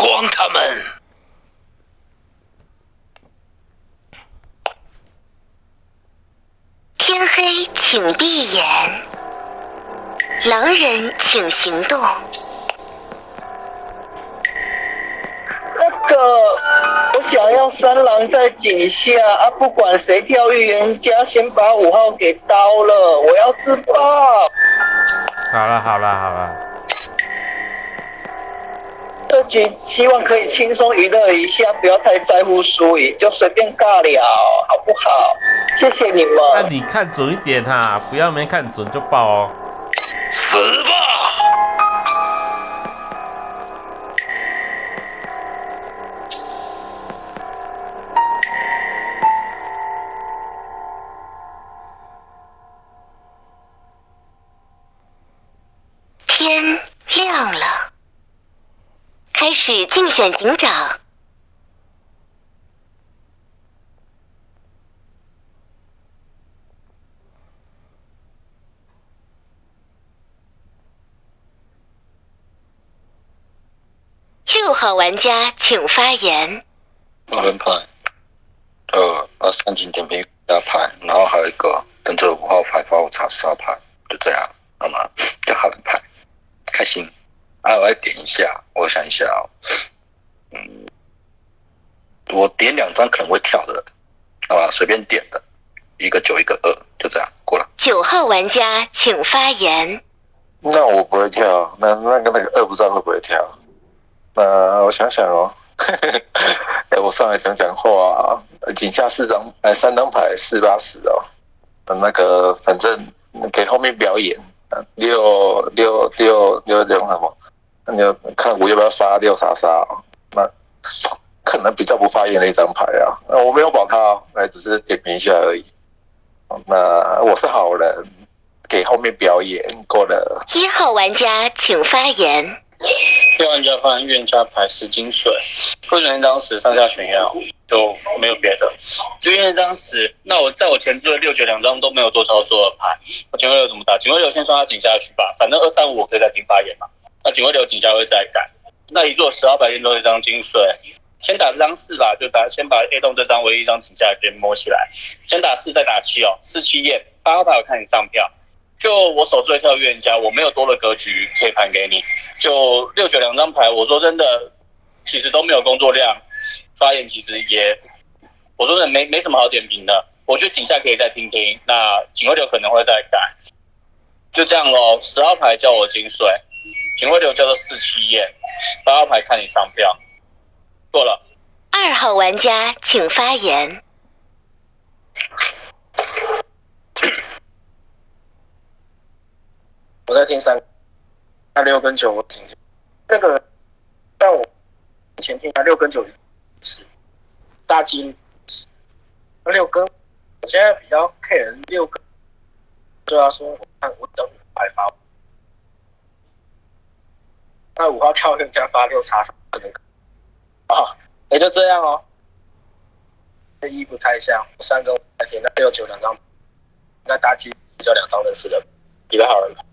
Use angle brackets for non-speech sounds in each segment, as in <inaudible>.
光他们。天黑，请闭眼。狼人，请行动。那个，我想要三郎在井下啊！不管谁跳预言家，先把五号给刀了，我要自爆。好了好了好了，希望可以轻松娱乐一下，不要太在乎输赢，就随便尬聊，好不好？谢谢你们那。你看准一点哈，不要没看准就爆哦。死吧！开始竞选警长。六号玩家请发言。二人牌，呃，二三景点评加牌，然后还有一个跟着五号牌帮我查十号牌，就这样，好吗？就好人牌，开心。啊，我来点一下，我想一下哦，嗯，我点两张可能会跳的，好吧，随便点的，一个九，一个二，就这样过了。九号玩家请发言。那我不会跳，那那个那个二不知道会不会跳。那我想想哦，<laughs> 哎，我上来讲讲话、啊，井下四张，哎，三张牌四八十哦。那个反正给后面表演，呃六六六六六什么？那你要看我要不要发六叉叉、哦？那可能比较不发言的一张牌啊。那我没有保他、哦，来只是点评一下而已。那我是好人，给后面表演过了。一号玩家请发言。六玩家发言预言家牌十金水，会选一张十上下选要，都没有别的。就因为这张十，那我在我前置的六九两张都没有做操作的牌，我警徽流怎么打？警徽流先刷他井下去吧，反正二三五我可以再听发言嘛。那警徽流井下会再改。那一做十二牌练中一张金水，先打这张四吧，就打先把 A 洞这张唯一一张警下给摸起来，先打四再打七哦，四七验八号牌我看你上票。就我手最跳预言家，我没有多的格局可以盘给你。就六九两张牌，我说真的，其实都没有工作量，发言其实也，我说的没没什么好点评的。我觉得警下可以再听听，那警徽流可能会再改，就这样咯。十号牌叫我金水，警徽流叫做四七验，八号牌看你上票，过了。二号玩家请发言。我在听三，那六跟九我听清那个，但我前听他六跟九是大金，那六跟我现在比较 care 六跟，对啊，说我看我等五牌发，那五号跳六加发六叉可能，啊，也就这样哦。这一不太像，三跟五在听，那六九两张，那大金比较两张认识的，比较好人牌。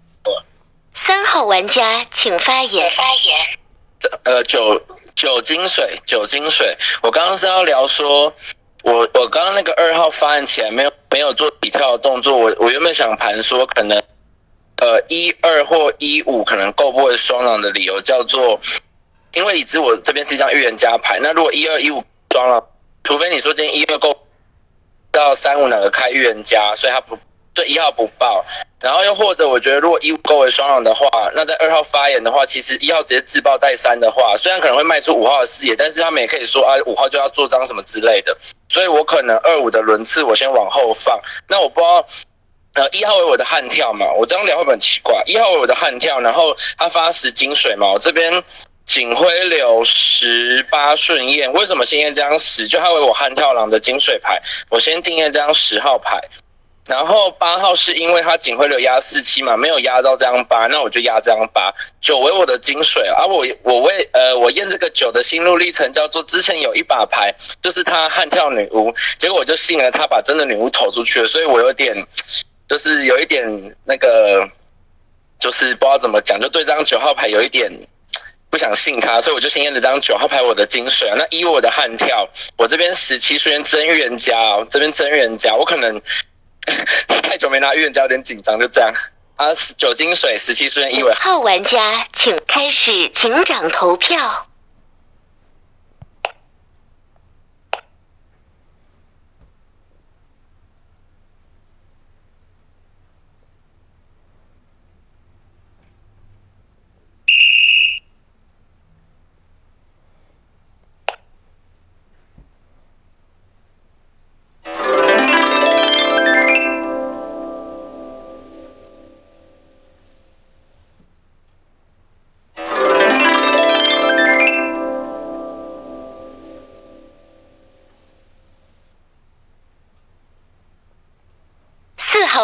三号玩家请发言。发言。这呃酒酒精水酒精水，我刚刚是要聊说，我我刚刚那个二号发言前没有没有做底跳的动作，我我原本想盘说可能呃一二或一五可能够不会双狼的理由叫做，因为已知我这边是一张预言家牌，那如果一二一五双狼，除非你说今天一二够到三五哪个开预言家，所以他不对一号不报。然后又或者，我觉得如果一五够为双狼的话，那在二号发言的话，其实一号直接自爆带三的话，虽然可能会卖出五号的视野，但是他们也可以说啊，五号就要做张什么之类的。所以我可能二五的轮次我先往后放。那我不知道，呃，一号为我的悍跳嘛，我这样聊会很奇怪？一号为我的悍跳，然后他发十金水嘛，我这边警徽流十八顺验，为什么先验这张十？就他为我悍跳狼的金水牌，我先定验这张十号牌。然后八号是因为他警徽流压四七嘛，没有压到这张八，那我就压这张八。九为我的金水啊，我我为呃我验这个九的心路历程叫做之前有一把牌，就是他悍跳女巫，结果我就信了他把真的女巫投出去了，所以我有点就是有一点那个就是不知道怎么讲，就对这张九号牌有一点不想信他，所以我就先验了张九号牌我的金水啊。那以我的悍跳，我这边十七出现真预言家哦，这边真预言家，我可能 <laughs> 太久没拿预言家，有点紧张，就这样啊。九金水十七出现一尾，号玩家请开始警长投票。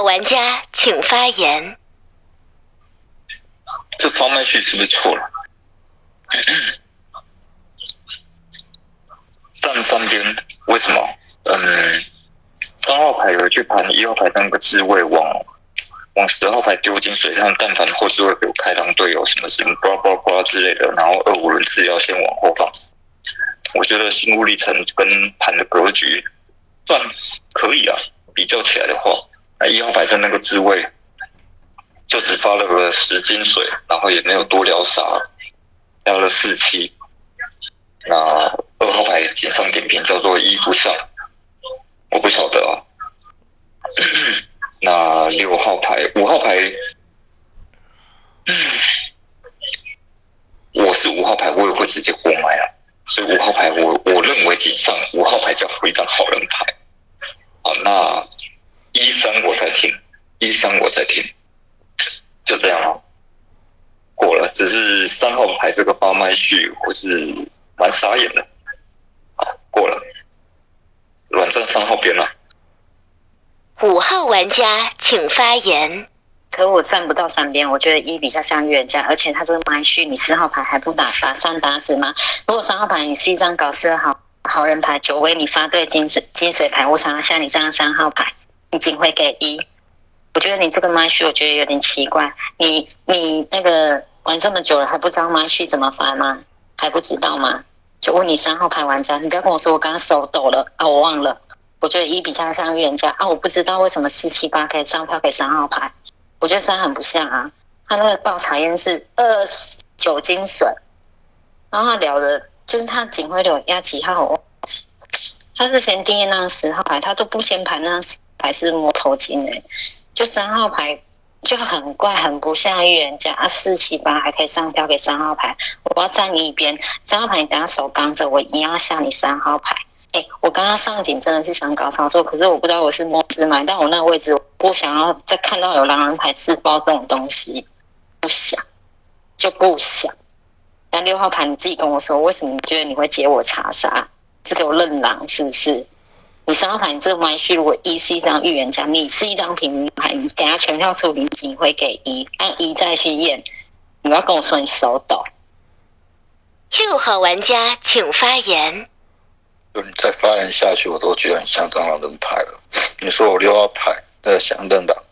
玩家请发言。这方麦序是不是错了？站三边为什么？嗯，三号牌有去盘一号牌那个自卫往往十号牌丢进水上，但凡后置会给我开裆队友什么什么呱呱呱之类的，然后二五轮次要先往后放。我觉得心路历程跟盘的格局算可以啊，比较起来的话，那一号牌在那个自卫就只发了个十金水，然后也没有多聊啥，聊了四期。那二号牌锦上点评叫做一不上，我不晓得啊。<coughs> 那六号牌、五号牌，我是五号牌，我也会直接过麦啊。所以五号牌我我认为锦上五号牌叫回一张好人牌。好，那一三我才听，一三我才听，就这样啊。过了，只是三号牌这个发麦序，我是蛮傻眼的。好，过了，软站三号边了。五号玩家请发言。可我站不到三边，我觉得一比较像预言家，而且他这个麦序，你四号牌还不打把三打死吗？如果三号牌你是一张搞事的好好人牌，九位你发对金水金水牌，我想要像你这样三号牌，你仅会给一。我觉得你这个麦序，我觉得有点奇怪。你你那个玩这么久了，还不知道吗？去怎么发吗？还不知道吗？就问你三号牌玩家，你不要跟我说我刚刚手抖了啊，我忘了。我觉得一比较像预言家啊，我不知道为什么四七八可以上票给三号牌。我觉得三很不像啊，他那个爆茶烟是二九金水，然后他聊的就是他警徽流压几号，他之前第一那十号牌，他都不先盘那牌是摸头金诶，就三号牌就很怪，很不像预言家啊，四七八还可以上票给三号牌，我要站你一边，三号牌你等下手刚着，我一样像你三号牌。哎，我刚刚上警真的是想搞操作，可是我不知道我是摸自买，但我那个位置不想要再看到有狼人牌自爆这种东西，不想就不想。那六号牌你自己跟我说，为什么觉得你会接我查杀？是给我认狼是不是？你三号牌你这个麦序如果一是一张预言家，你是一张平民牌，你等下全票出零你会给一，按一再去验，你要跟我说你手抖。六号玩家请发言。就你再发言下去，我都觉得你像蟑螂人牌了。你说我六号牌呃想认的，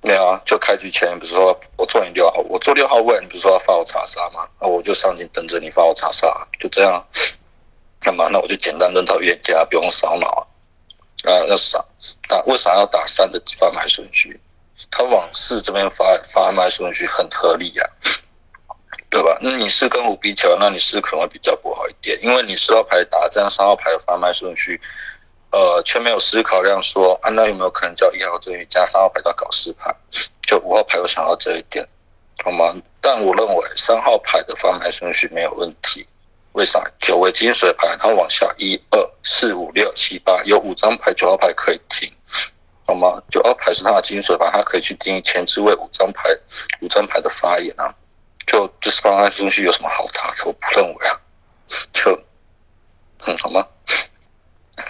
没有啊？就开局前，比如说我做你六号，我做六号位，你不是说要发我查杀吗，那我就上警等着你发我查杀，就这样。干嘛？那我就简单认到预言家，不用烧脑啊。啊，那啥，打为啥要打三的发卖顺序？他往四这边发发卖顺序很合理呀。对吧？那你是跟五比球，那你是可能会比较不好一点，因为你四号牌打这样三号牌的发卖顺序，呃，却没有思考量说，啊，那有没有可能叫一号阵加三号牌到搞四牌？就五号牌有想到这一点，好吗？但我认为三号牌的发卖顺序没有问题，为啥？九为金水牌，它往下一二四五六七八，有五张牌，九号牌可以停，好吗？九号牌是它的金水牌，它可以去定义前置位五张牌，五张牌的发言啊。就就是方案顺序有什么好查的？我不认为啊，就嗯好吗？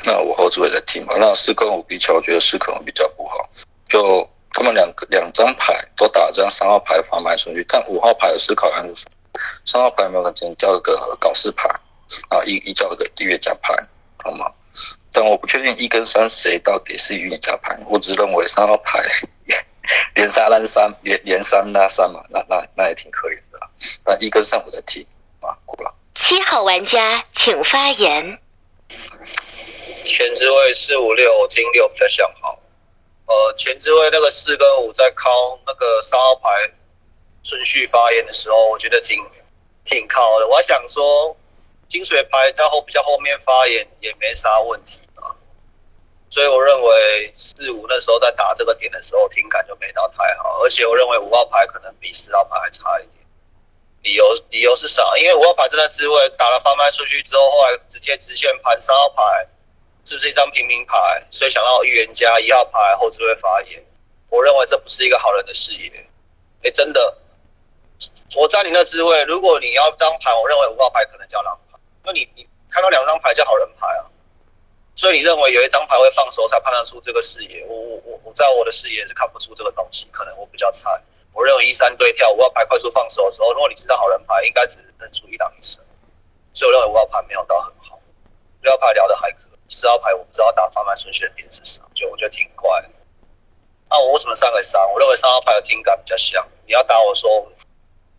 那我后置位再听嘛。那四跟五比起来，我觉得四可能比较不好。就他们两个两张牌都打这样三号牌发牌顺序，但五号牌的思考量是三号牌有没有可能叫一个搞事牌啊？一一叫一个地月加牌，好吗？但我不确定一跟三谁到底是预言家牌，我只认为三号牌。连杀烂三连连三拉三嘛，那那那也挺可怜的。那一跟三我在听啊，过了七号玩家请发言。前置位四五六，我听六比较像好。呃，前置位那个四跟五在靠那个三号牌顺序发言的时候，我觉得挺挺靠的。我想说，金水牌在后比较后面发言也没啥问题啊。所以我认为四五那时候在打这个点的时候，听感就没到太好。而且我认为五号牌可能比四号牌还差一点。理由理由是啥？因为五号牌正在自位打了翻卖出去之后，后来直接直线盘三号牌。是不是一张平民牌？所以想到预言家一号牌后置位发言，我认为这不是一个好人的视野。哎，真的，我在你那滋味，如果你要张牌，我认为五号牌可能叫狼牌，那你你看到两张牌叫好人牌啊，所以你认为有一张牌会放手才判断出这个视野。我我我我在我的视野是看不出这个东西，可能我比较菜。我认为一三对跳五号牌快速放手的时候，如果你是张好人牌，应该只能出一档一胜，所以我认为五号牌没有到很好，六号牌聊的还可以。四号牌我不知道打发卖顺序的点是啥，就我觉得挺怪的。那我为什么上个三？我认为三号牌的听感比较像。你要打我说，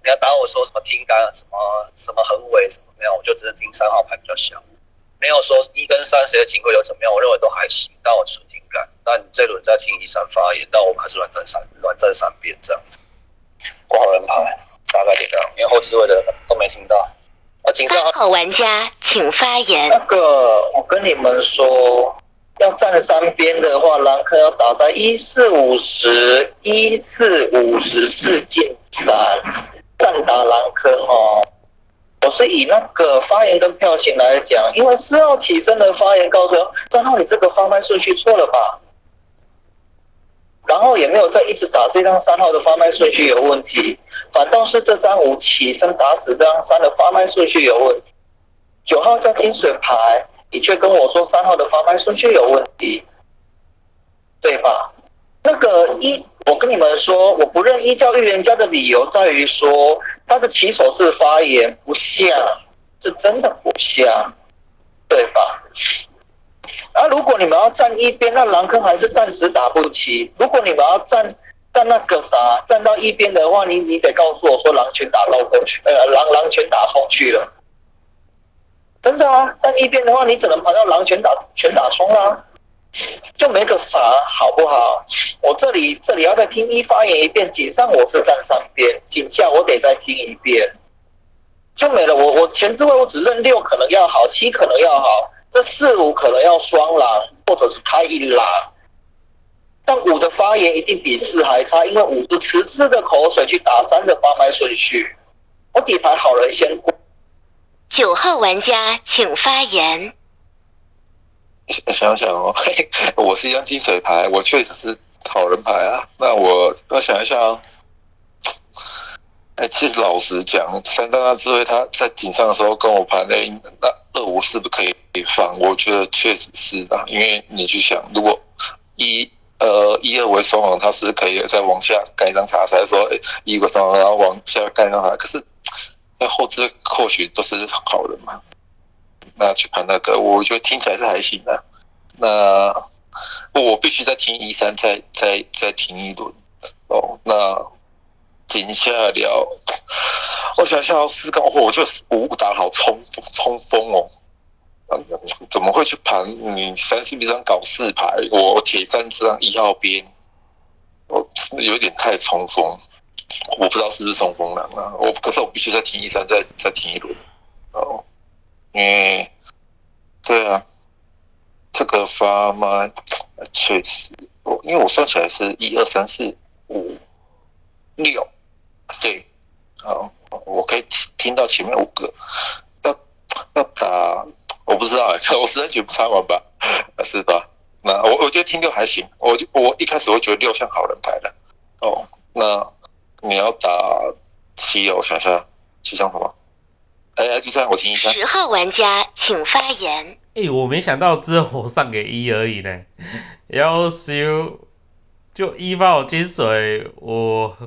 你要打我说什么听感什么什么很尾什么没有，我就只是听三号牌比较小，没有说一跟三谁的警徽流怎么样，我认为都还行。但我纯听感。那你这轮再听一三发言，但我们还是乱战三乱战三边这样子。挂好人牌，大概就这样，因为后置位的都没听到。三号玩家请发言。那个，我跟你们说，要站三边的话，狼科要打在一四五十一四五十四进三，站打狼科哦。我是以那个发言跟票型来讲，因为四号起身的发言告诉我，三号你这个发卖顺序错了吧？然后也没有再一直打这张三号的发卖顺序有问题。反倒是这张五起身打死这张三的发卖顺序有问题，九号叫金水牌，你却跟我说三号的发卖顺序有问题，对吧？那个一，我跟你们说，我不认一叫预言家的理由在于说他的起手式发言不像，是真的不像，对吧？啊，如果你们要站一边，那狼坑还是暂时打不起。如果你们要站。站那个啥，站到一边的话，你你得告诉我说狼群打到过去，呃，狼狼群打冲去了，真的啊，站一边的话，你只能跑到狼群打全打冲啊，就没个啥，好不好？我这里这里要再听一发言一遍，井上我是站上边，井下我得再听一遍，就没了。我我前置位我只认六可能要好，七可能要好，这四五可能要双狼或者是开一狼。但五的发言一定比四还差，因为五是迟迟的口水去打三的发麦顺序。我底牌好人先过。九号玩家请发言。<laughs> 想想哦，<laughs> 我是一张金水牌，我确实是好人牌啊。那我我想一下哦。哎，其实老实讲，三大大智慧他在顶上的时候跟我盘的那二五是不是可以放？我觉得确实是的，因为你去想，如果一。呃，一二为双王，他是可以再往下盖一张茶才说一个双王，然后往下盖一张茶。可是，那后置或许都是好人嘛。那去盘那个，我觉得听起来是还行的。那我必须再听一三，再再再听一轮。哦，那停下了。我想想，四杠货，我就五打好冲冲锋哦。怎么会去盘你三四 B 上搞四排？我铁站这张一号边，我有点太冲锋，我不知道是不是冲锋了啊！我可是我必须再停一三，再再停一轮哦，因为对啊，这个发吗？确实，我因为我算起来是一二三四五六，对，好，我可以听听到前面五个，要要打。我不知道，我实在觉得不差完吧，<laughs> 是吧？那我我觉得听六还行，我就我一开始我觉得六像好人牌的。哦，那你要打七，我想下七像什么？哎，我听一下。十号玩家请发言。哎，我没想到只有我上给一而已呢。要修就一帮我金水，我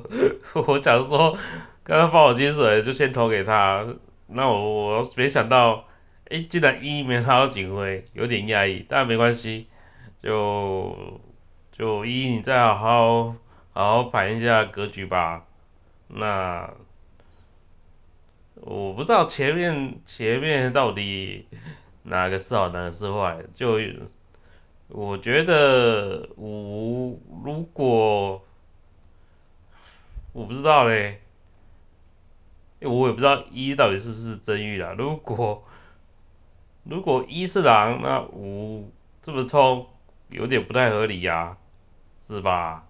我想说刚刚帮我金水就先投给他，那我我没想到。哎，竟然一没拿到警徽，有点压抑，但没关系，就就一你再好好好好盘一下格局吧。那我不知道前面前面到底哪个是好，哪个是坏，就我觉得五如果我不知道嘞，我也不知道一到底是不是真玉啦。如果如果一是狼，那五这么冲有点不太合理呀、是吧？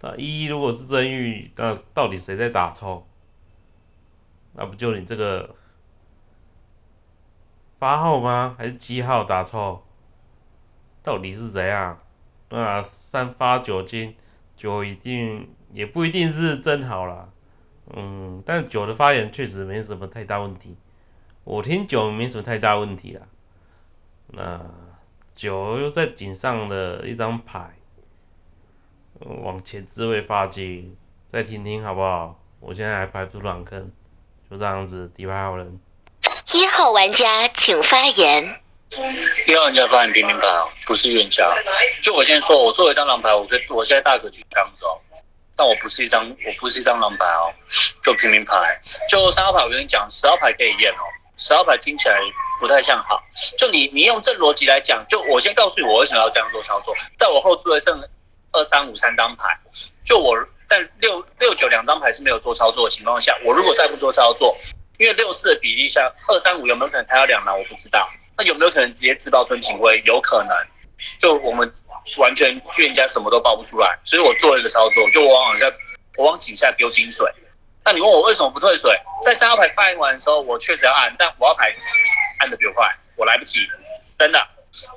那一如果是真玉，那到底谁在打冲？那不就你这个八号吗？还是七号打错？到底是怎样？那三发酒精，酒一定也不一定是真好啦。嗯，但酒的发言确实没什么太大问题。我听酒没什么太大问题啦。那九又在井上的一张牌，往前置位发金，再听听好不好？我现在还排不出软坑，就这样子，底牌好人。一号玩家请发言。一号玩家发言平民牌哦，不是冤家。就我先说，我作为一张狼牌，我跟我现在大可去这样子哦，但我不是一张，我不是一张狼牌哦，就平民牌。就三号牌，我跟你讲，十号牌可以验哦，十号牌听起来不太像好。就你你用正逻辑来讲，就我先告诉你我为什么要这样做操作。但我后置位剩二三五三张牌，就我在六六九两张牌是没有做操作的情况下，我如果再不做操作，因为六四的比例下，二三五有没有可能开到两狼，我不知道。那有没有可能直接自爆吞警徽？有可能。就我们完全预言家什么都爆不出来，所以我做了一个操作，就我往下，我往井下丢金水。那你问我为什么不退水？在三号牌发言完的时候，我确实要按，但五号牌按的比我快，我来不及，真的。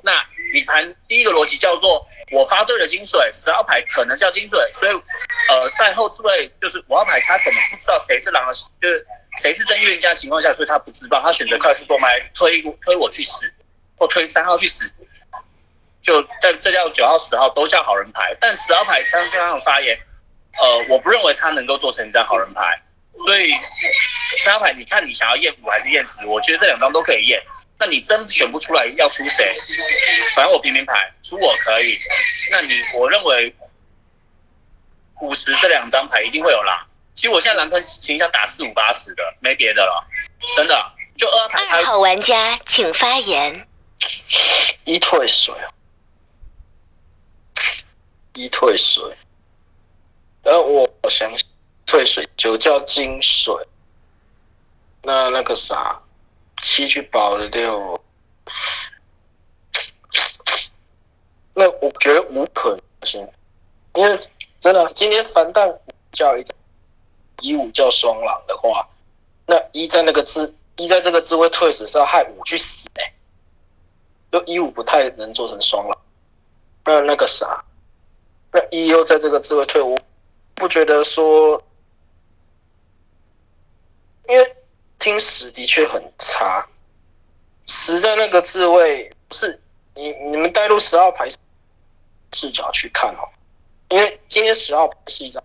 那你盘第一个逻辑叫做我发对了金水，十号牌可能叫金水，所以呃在后置位就是五号牌他可能不知道谁是狼的，就是谁是真预言家情况下，所以他不自爆，他选择快速过麦推推我去死，或推三号去死。就但这叫九号、十号都叫好人牌，但十号牌刚刚有发言，呃，我不认为他能够做成一张好人牌，所以十号牌你看你想要验五还是验十，我觉得这两张都可以验。那你真选不出来要出谁？反正我平民牌出我可以。那你我认为五十这两张牌一定会有狼。其实我现在狼坑形象打四五八十的，没别的了，真的。就二牌二号玩家请发言。一退水，一退水。然后我想退水九叫金水，那那个啥。七去保了六，那我觉得无可能性，因为真的今天凡弹叫一一五叫双狼的话，那一在那个字一在这个字位退死是要害五去死哎、就一五不太能做成双狼，那那个啥，那一又在这个字位退，我不觉得说，因为。听十的确很差，十在那个字位不是你你们带入十号牌视角去看哦，因为今天十号牌是一张，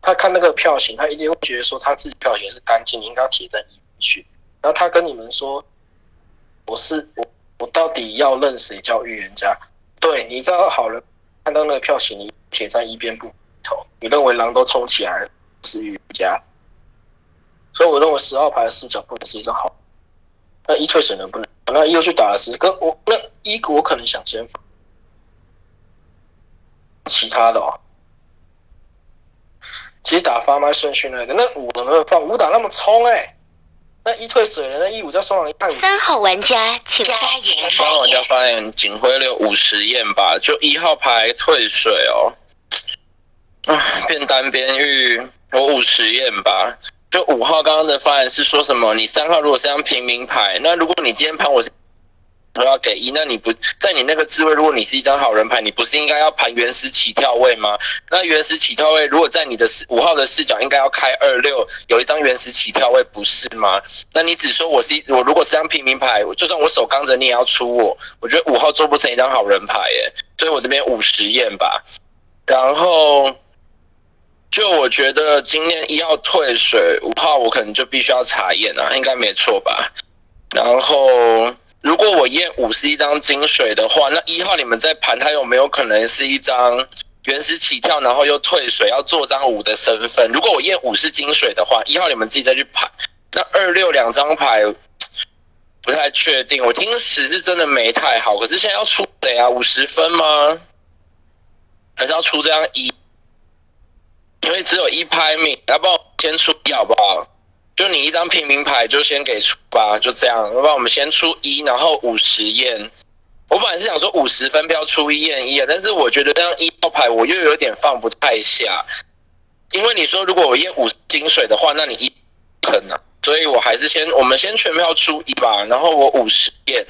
他看那个票型，他一定会觉得说他自己票型是干净，应该贴在一边去。然后他跟你们说，我是我我到底要认谁叫预言家？对，你知道好了，看到那个票型，你贴在一边不头，你认为狼都冲起来了是预言家。所以我认为十号牌的视角不能是一张好，那一退水能不能？那一又去打了十，跟我那一我可能想先其他的哦。其实打发麦顺序那个，那五能不能放？五打那么冲哎、欸，那一退水了，那一五叫双狼一派五。三号玩家请发言。三号玩家发言，警徽六五十验吧，就一号牌退水哦。啊，变单边玉，我五十验吧。就五号刚刚的发言是说什么？你三号如果是张平民牌，那如果你今天盘我是我要给一，那你不在你那个智慧，如果你是一张好人牌，你不是应该要盘原始起跳位吗？那原始起跳位如果在你的五号的视角，应该要开二六，有一张原始起跳位，不是吗？那你只说我是一我如果是张平民牌，就算我手刚着，你也要出我。我觉得五号做不成一张好人牌耶，所以我这边五十验吧，然后。就我觉得今天一号退水，五号我可能就必须要查验啊，应该没错吧？然后如果我验五是一张金水的话，那一号你们在盘它有没有可能是一张原始起跳，然后又退水要做张五的身份？如果我验五是金水的话，一号你们自己再去盘那二六两张牌不太确定，我听十是真的没太好，可是现在要出谁啊？五十分吗？还是要出这样一？因为只有一拍命，要不然我先出一好不好？就你一张平民牌就先给出吧，就这样。要不然我们先出一，然后五十验。我本来是想说五十分票出一验一，但是我觉得这样一号牌我又有点放不太下，因为你说如果我验五金水的话，那你一很啊，所以我还是先我们先全票出一吧，然后我五十验，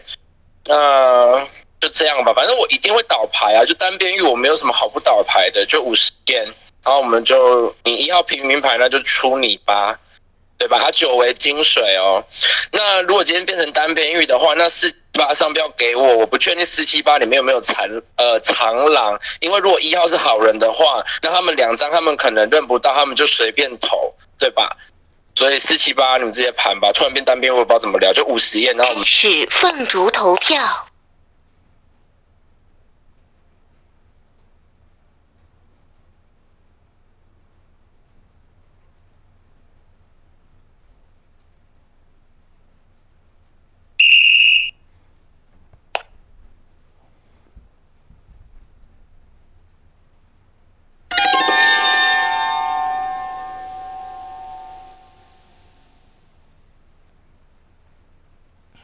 那就这样吧，反正我一定会倒牌啊，就单边玉我没有什么好不倒牌的，就五十验，然后我们就你一号平民牌那就出你吧。对吧？它九为金水哦。那如果今天变成单边玉的话，那四八商标给我，我不确定四七八里面有没有残呃长狼，因为如果一号是好人的话，那他们两张他们可能认不到，他们就随便投，对吧？所以四七八你们直接盘吧。突然变单边，我也不知道怎么聊，就五十页，然后我们是凤竹投票。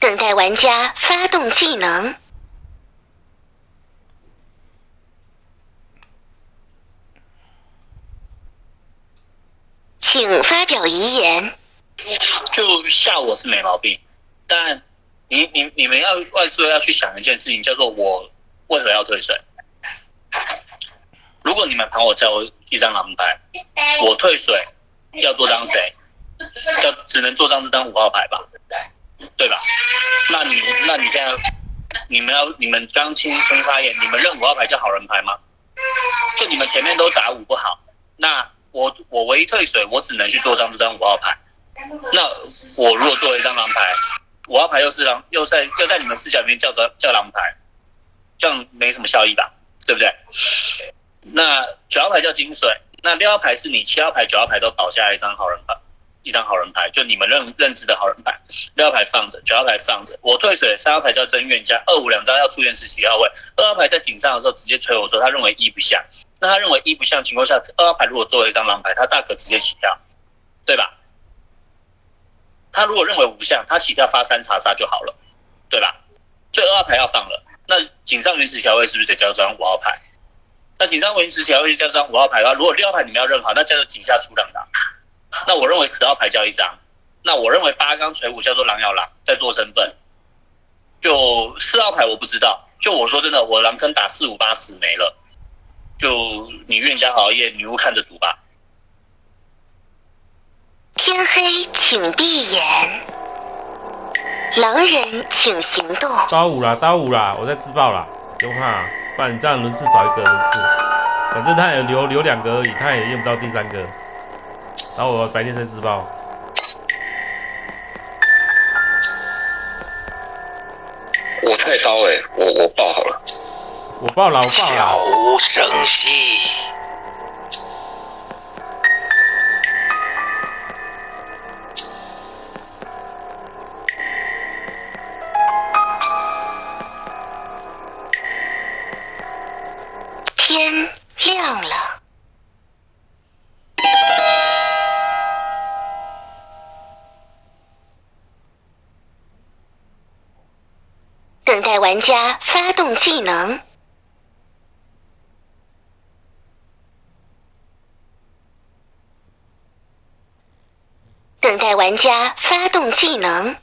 等待玩家发动技能，请发表遗言。就吓我是没毛病，但你你你们要外出要去想一件事情，叫做我为何要退水？如果你们盘我叫一张狼牌，我退水要做张谁？要只能做张这张五号牌吧？对吧？那你那你现在你们要你们刚轻声发言，你们认五号牌叫好人牌吗？就你们前面都打五不好，那我我唯一退水，我只能去做张这张五号牌。那我如果做了一张狼牌，五号牌又是狼，又在又在你们视角里面叫做叫狼牌，这样没什么效益吧？对不对？那九号牌叫金水，那六号牌是你，七号牌、九号牌都保下来一张好人牌，一张好人牌，就你们认认知的好人牌。六号牌放着，九号牌放着，我退水，三号牌叫真冤家，二五两张要出现是七号位，二号牌在井上的时候直接催我说他认为一不像，那他认为一不像情况下，二号牌如果作为一张狼牌，他大可直接起跳，对吧？他如果认为五不像，他起跳发三查杀就好了，对吧？所以二号牌要放了，那井上原始条位是不是得交张五号牌？那井上原始条位交张五号牌的话，如果六号牌你们要认好，那叫做井下出两张。那我认为十号牌叫一张，那我认为八刚锤五叫做狼咬狼在做身份，就四号牌我不知道，就我说真的，我狼坑打四五八十没了，就你愿家熬夜，女巫看着赌吧。天黑，请闭眼。狼人，请行动。刀五啦，刀五啦，我在自爆啦，不用怕，不然你这样轮次少一个轮次，反正他也留留两个而已，他也用不到第三个。然后我白天再自爆。我菜刀哎、我我爆好了。我爆了，我爆了。悄无声息。天亮了。等待玩家发动技能。等待玩家发动技能。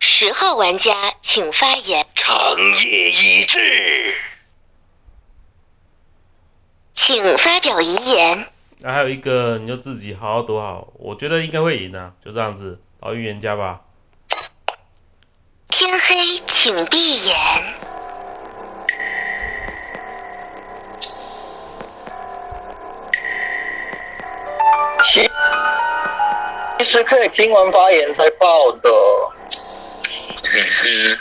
十号玩家请发言。长夜已至，请发表遗言。那还有一个，你就自己好好读好，我觉得应该会赢啊，就这样子，老预言家吧。天黑，请闭眼。其其实可以听完发言才报的。嗯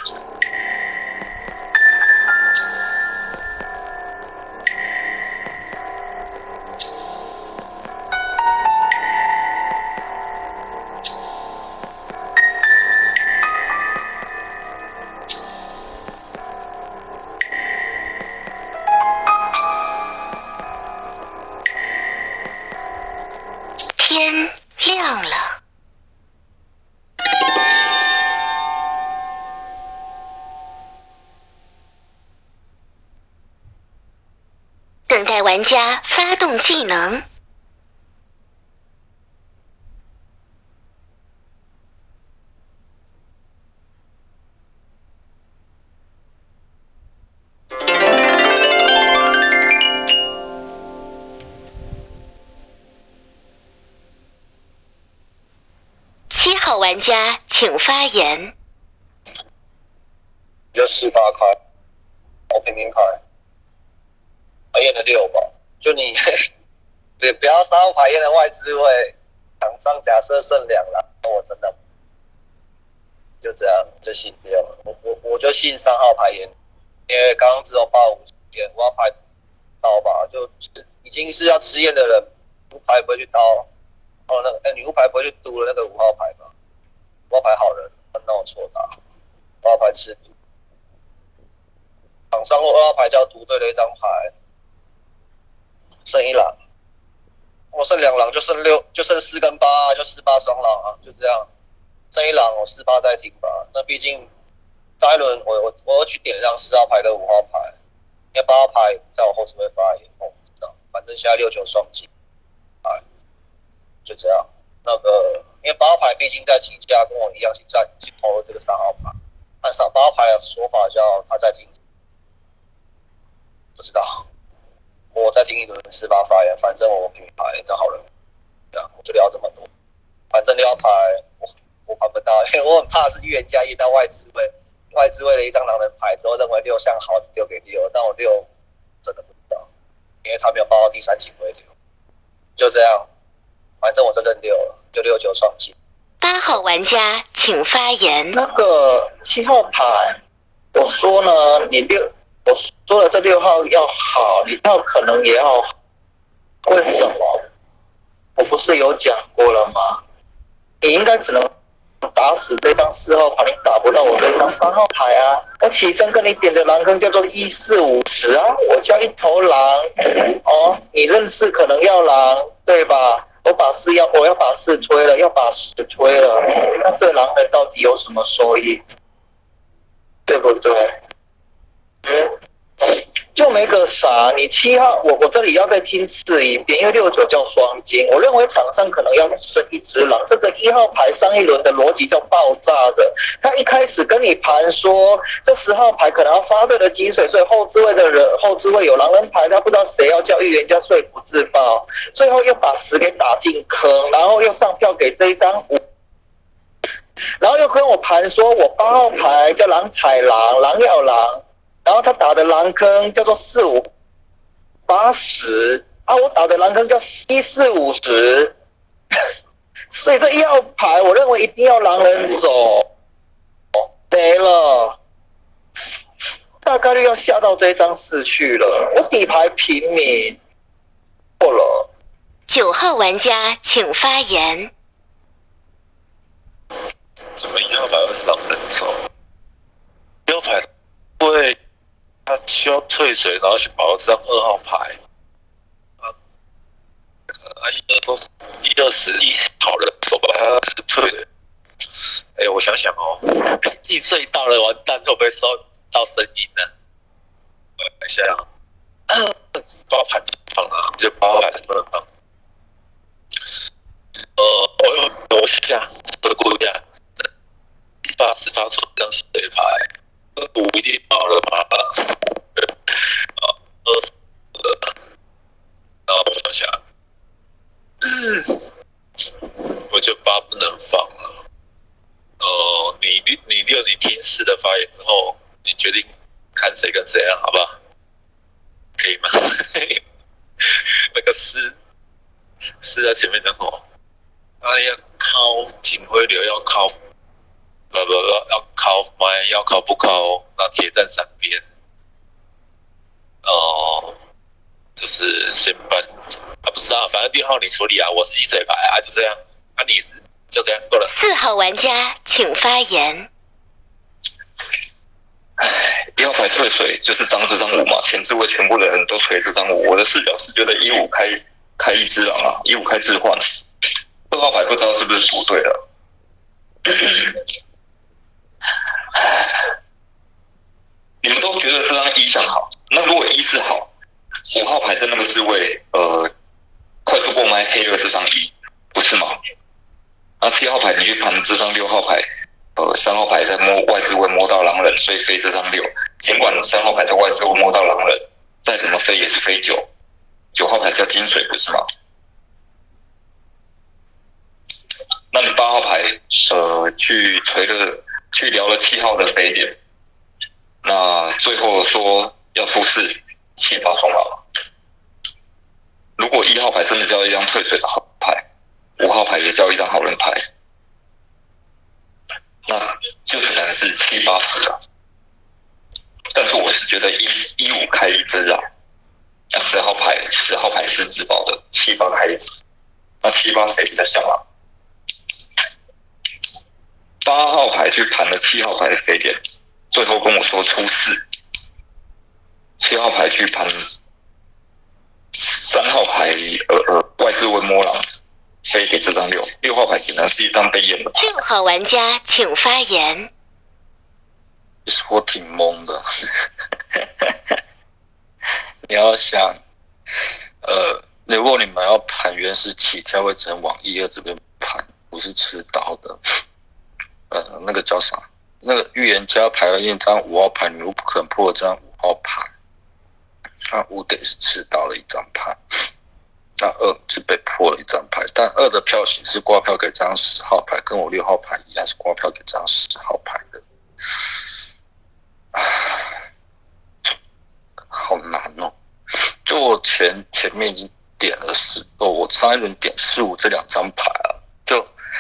玩家发动技能。七号玩家请发言。就十八开，我平平开，我验了六吧。就你，别不要三号牌验的外置位，场上假设剩两了，我真的就这样就信掉了。我我我就信三号牌验，因为刚刚只有八五验，我要牌刀吧，就已经是要吃验的人，五牌不会去刀。哦，那个哎，女巫牌不会去嘟了那个五号牌吧？五号牌好人，那我错打，五号牌吃毒。场上落二号牌叫独队的一张牌，剩一狼，我剩两狼就剩六，就剩四跟八，就四八双狼啊，就这样，剩一狼我四八再停吧。那毕竟下一轮我我我要去点亮四号牌跟五号牌，因为八号牌在我后置会发言，我不知道，反正现在六九双击，哎，就这样。那个因为八号牌毕竟在请假，跟我一样去在去投了这个三号牌，按上八号牌的说法叫他在停。不知道，我再听一轮十八发言，反正我品牌正好了，这样我就聊这么多。反正六号牌我我盘不到，因为我很怕是预言家一到外资位，外资位的一张狼人牌之后认为六项好丢给六，但我六真的不知道，因为他没有报到第三警徽流，就这样，反正我就认六了，就六九双击。八号玩家请发言。那个七号牌，我说呢，你六。我说了，这六号要好，你要可能也要好。为什么？我不是有讲过了吗？你应该只能打死这张四号牌，你打不到我这张八号牌啊！我起身跟你点的狼坑叫做一四五十啊，我叫一头狼哦，你认识可能要狼对吧？我把四要我要把四推了，要把十推了，那对狼人到底有什么收益？对不对？就没个啥，你七号，我我这里要再听次一遍，因为六九叫双金，我认为场上可能要生一只狼。这个一号牌上一轮的逻辑叫爆炸的，他一开始跟你盘说这十号牌可能要发对的金水，所以后置位的人后置位有狼人牌，他不知道谁要叫预言家说服自爆，最后又把十给打进坑，然后又上票给这一张五，然后又跟我盘说我八号牌叫狼踩狼，狼咬狼。然后他打的狼坑叫做四五八十啊，我打的狼坑叫一四五十，<laughs> 所以这一号牌我认为一定要狼人走，没了，大概率要下到这张四去了。我底牌平民过了。九号玩家请发言。怎么一号牌会是狼人走？一号牌会。他需要退水，然后去保这张二号牌。啊，啊一二都一二十一好了，走吧，他是退的。哎，我想想哦，计税到了，完蛋，会不会收到声音呢？等一下，八牌放啊，就八牌不能放。呃，我我下，回顾一下，发是发出这张水牌。五一定好了嘛？好，二十个，然后我想想，我就八不能放了。哦，你你你六，你听四的发言之后，你决定看谁跟谁啊？好不好？可以吗？<laughs> 那个四四在前面讲什么？他要靠警徽流，要靠。不不不，要靠麦，要靠不靠？那铁站三边，哦，就是先办啊，不知道，反正六号你处理啊，我是一水牌啊，就这样，啊你是就这样够了。四号玩家请发言。唉，一号牌退水就是张这张五嘛，前置位全部的人都锤这张五，我的视角是觉得一五开开一只狼啊，一五开置换，二号牌不知道是不是不对了。<laughs> 你们都觉得这张一象好，那如果一是好，五号牌在那个置位，呃，快速过麦黑了这张一，不是吗？那七号牌你去盘这张六号牌，呃，三号牌在摸外置位摸到狼人，所以飞这张六。尽管三号牌在外置位摸到狼人，再怎么飞也是飞九。九号牌叫金水，不是吗？那你八号牌，呃，去锤了，去聊了七号的飞点，那最后说要出四七八双了。如果一号牌真的交一张退水的好牌，五号牌也交一张好人牌，那就只能是七八十了。但是我是觉得一一五开一只啊，那十号牌十号牌是自保的，七八开一只，那七八谁比较像啊？八号牌去盘了七号牌的飞点，最后跟我说出四。七号牌去盘三号牌，呃呃，外置温摸狼飞给这张六。六号牌只能是一张被验的。六号玩家请发言。其实我挺懵的，<laughs> 你要想，呃，如果你们要盘原始起跳，会只能往一二这边盘，不是吃刀的。呃，那个叫啥？那个预言家牌了一张五号牌，你又不可能破这张五号牌，那五得是吃到了一张牌，<coughs> 那二是被破了一张牌，但二的票型是挂票给这张十号牌，跟我六号牌一样是挂票给这张十号牌的，好难哦！就我前前面已经点了四哦，我上一轮点四五这两张牌，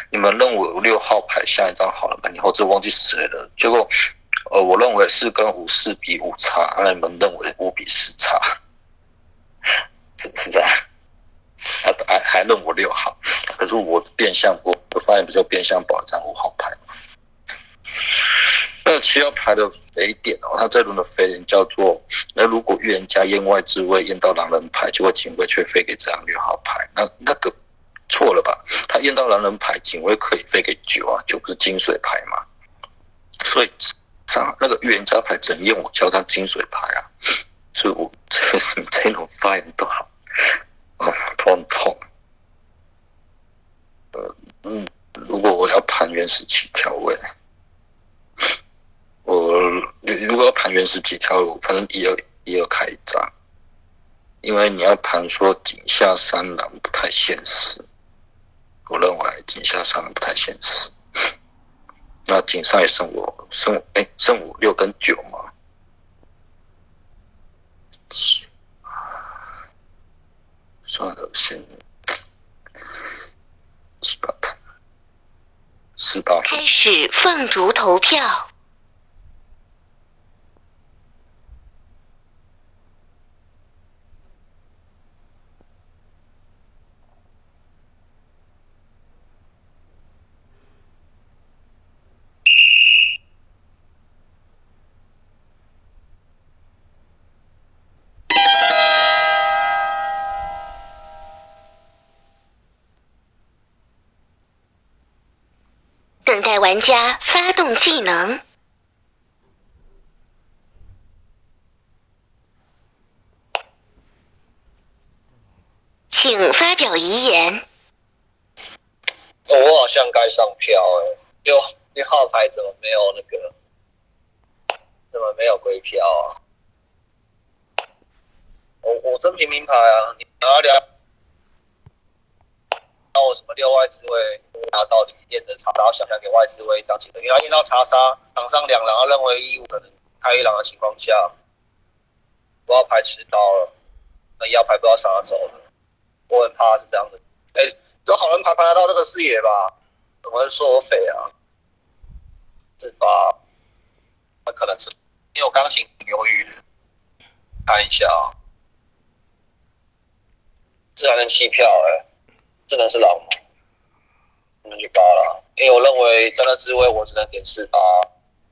你们认为六号牌下一张好了吗，你后置忘记谁了？结果，呃，我认为四跟五四比五差，那你们认为五比四差，是是这样？还还还认我六号，可是我变相我我发现比较变相保一张五号牌嘛。那七号牌的肥点哦，他这轮的肥点叫做，那如果预言家验外置位验到狼人牌，就会警卫却飞给这张六号牌，那那个。错了吧？他验到狼人牌，警卫可以飞给九啊，九不是金水牌嘛？所以上那个预言家牌整验我叫他金水牌啊，所以我这是这种发言都好，啊，痛痛。呃嗯，如果我要盘原始几条位，我如果要盘原始几条，反正一二一二开一张，因为你要盘说井下三狼不太现实。我认为井下上不太现实，那井上也剩我剩哎剩五六跟九嘛，算了先七八盘，十八开始凤竹投票，玩家发动技能，请发表遗言。我好像该上票哎，六六号牌怎么没有那个？怎么没有归票啊？我我真平民牌啊，你拿两。我什么六外置位，拿到底验的查杀，想想给外置位一张情的，因为他验到查杀，场上两狼，他认为一五可能开一狼的情况下，不要牌吃刀了，那一号牌不知道杀走了，我很怕是这样的。哎，有好人牌排得到这个视野吧？怎么会说我匪啊？是吧？那可能是因为我刚挺犹豫，看一下啊，这还能弃票哎。只能是狼，只能去八了，因为我认为真的滋味我只能点四八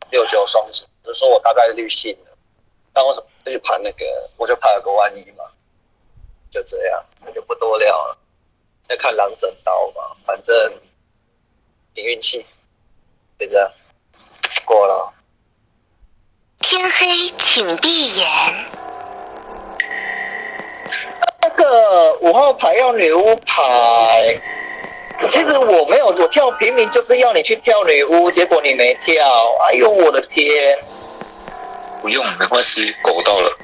六九双子，就是说我大概率信了，但我什么去盘那个，我就怕有个万一嘛，就这样，那就不多聊了，要看狼整刀嘛，反正凭运气，就这样过了。天黑请闭眼。五号牌要女巫牌。其实我没有，我跳平民就是要你去跳女巫，结果你没跳。哎呦我的天！不用，没关系，狗到了。